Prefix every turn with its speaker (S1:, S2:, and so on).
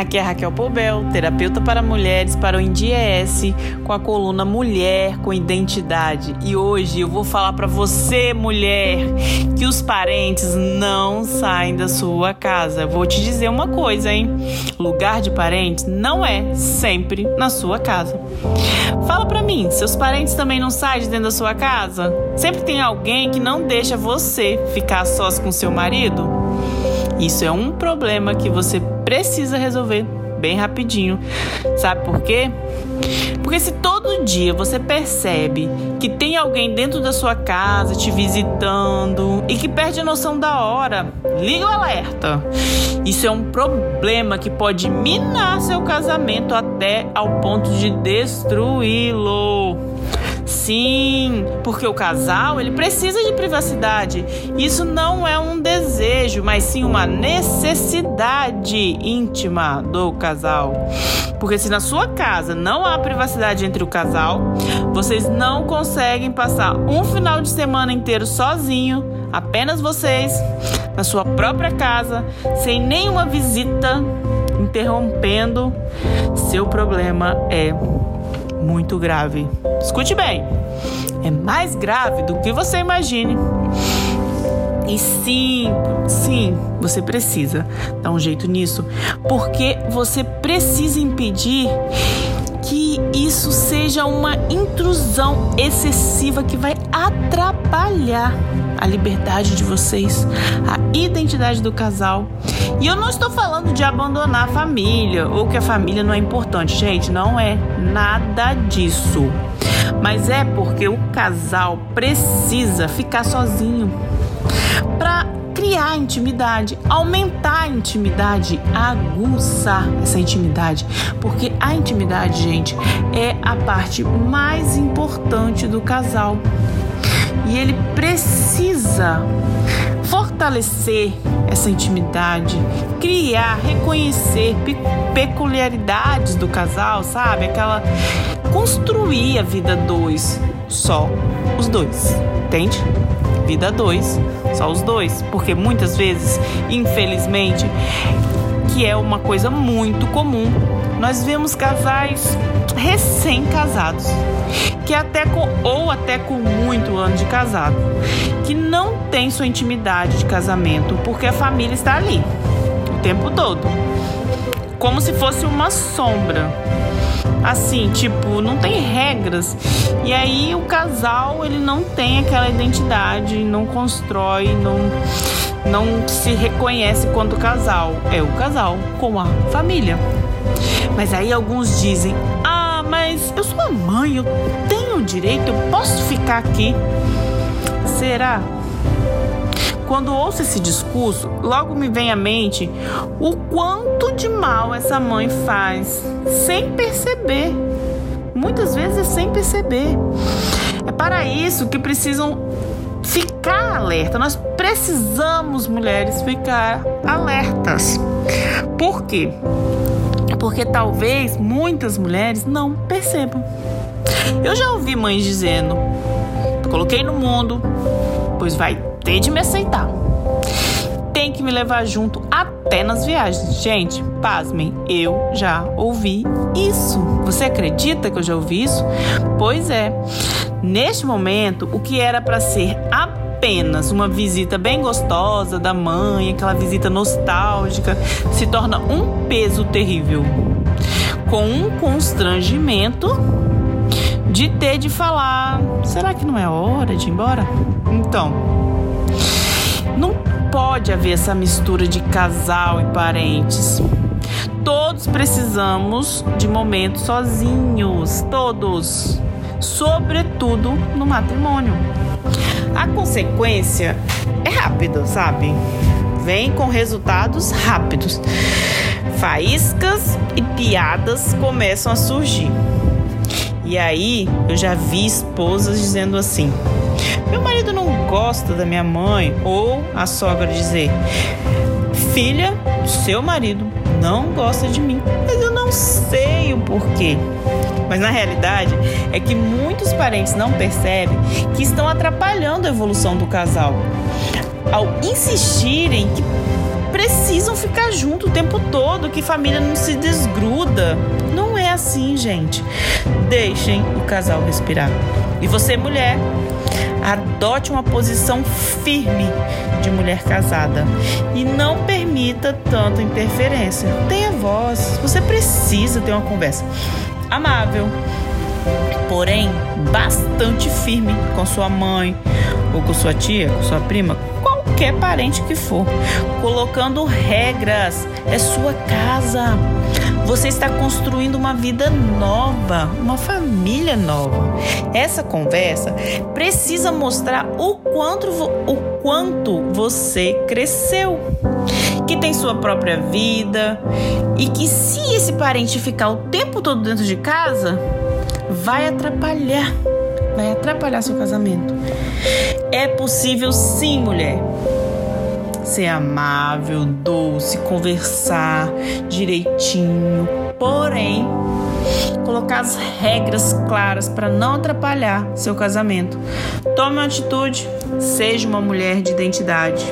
S1: Aqui é Raquel Poubel, terapeuta para mulheres para o INDIES, com a coluna Mulher com Identidade. E hoje eu vou falar para você, mulher, que os parentes não saem da sua casa. Vou te dizer uma coisa, hein? Lugar de parentes não é sempre na sua casa. Fala para mim, seus parentes também não saem de dentro da sua casa? Sempre tem alguém que não deixa você ficar sós com seu marido? Isso é um problema que você precisa resolver bem rapidinho. Sabe por quê? Porque se todo dia você percebe que tem alguém dentro da sua casa te visitando e que perde a noção da hora, liga o alerta. Isso é um problema que pode minar seu casamento até ao ponto de destruí-lo. Sim, porque o casal ele precisa de privacidade. Isso não é um desejo, mas sim uma necessidade íntima do casal. Porque se na sua casa não há privacidade entre o casal, vocês não conseguem passar um final de semana inteiro sozinho, apenas vocês, na sua própria casa, sem nenhuma visita interrompendo. Seu problema é muito grave. Escute bem, é mais grave do que você imagine. E sim, sim, você precisa dar um jeito nisso, porque você precisa impedir que isso seja uma intrusão excessiva que vai atrapalhar a liberdade de vocês, a identidade do casal. E eu não estou falando de abandonar a família ou que a família não é importante, gente, não é nada disso. Mas é porque o casal precisa ficar sozinho para criar intimidade, aumentar a intimidade, aguçar essa intimidade, porque a intimidade, gente, é a parte mais importante do casal. E ele precisa fortalecer essa intimidade, criar, reconhecer peculiaridades do casal, sabe? Aquela construir a vida dois, só os dois, entende? Vida dois, só os dois, porque muitas vezes, infelizmente, que é uma coisa muito comum, nós vemos casais recém-casados, que até com ou até com muito ano de casado, que não tem sua intimidade de casamento porque a família está ali o tempo todo, como se fosse uma sombra. Assim, tipo, não tem regras. E aí o casal, ele não tem aquela identidade, não constrói, não não se reconhece quanto casal. É o casal com a família. Mas aí alguns dizem: Ah, mas eu sou a mãe, eu tenho direito, eu posso ficar aqui. Será? Quando ouço esse discurso, logo me vem à mente o quanto de mal essa mãe faz sem perceber. Muitas vezes sem perceber. É para isso que precisam ficar alerta. Nós precisamos, mulheres, ficar alertas. Por quê? Porque talvez muitas mulheres não percebam. Eu já ouvi mães dizendo: coloquei no mundo, pois vai ter de me aceitar. Tem que me levar junto até nas viagens. Gente, pasmem, eu já ouvi isso. Você acredita que eu já ouvi isso? Pois é. Neste momento, o que era para ser apenas uma visita bem gostosa da mãe, aquela visita nostálgica, se torna um peso terrível, com um constrangimento de ter de falar: será que não é hora de ir embora? Então, pode haver essa mistura de casal e parentes. Todos precisamos de momentos sozinhos, todos sobretudo no matrimônio. A consequência é rápida, sabe? Vem com resultados rápidos. Faíscas e piadas começam a surgir. E aí eu já vi esposas dizendo assim: meu marido não gosta da minha mãe, ou a sogra dizer: filha, seu marido não gosta de mim, mas eu não sei o porquê. Mas na realidade é que muitos parentes não percebem que estão atrapalhando a evolução do casal ao insistirem que precisam ficar junto o tempo todo, que família não se desgruda. Não é assim, gente. Deixem o casal respirar. E você, mulher, adote uma posição firme de mulher casada e não permita tanta interferência. Tenha voz, você precisa ter uma conversa amável, porém bastante firme com sua mãe ou com sua tia, com sua prima, qualquer parente que for, colocando regras. É sua casa. Você está construindo uma vida nova, uma família nova. Essa conversa precisa mostrar o quanto, o quanto você cresceu, que tem sua própria vida e que se esse parente ficar o tempo todo dentro de casa, vai atrapalhar, vai atrapalhar seu casamento. É possível sim, mulher ser amável, doce, conversar direitinho, porém colocar as regras claras para não atrapalhar seu casamento. Tome uma atitude, seja uma mulher de identidade.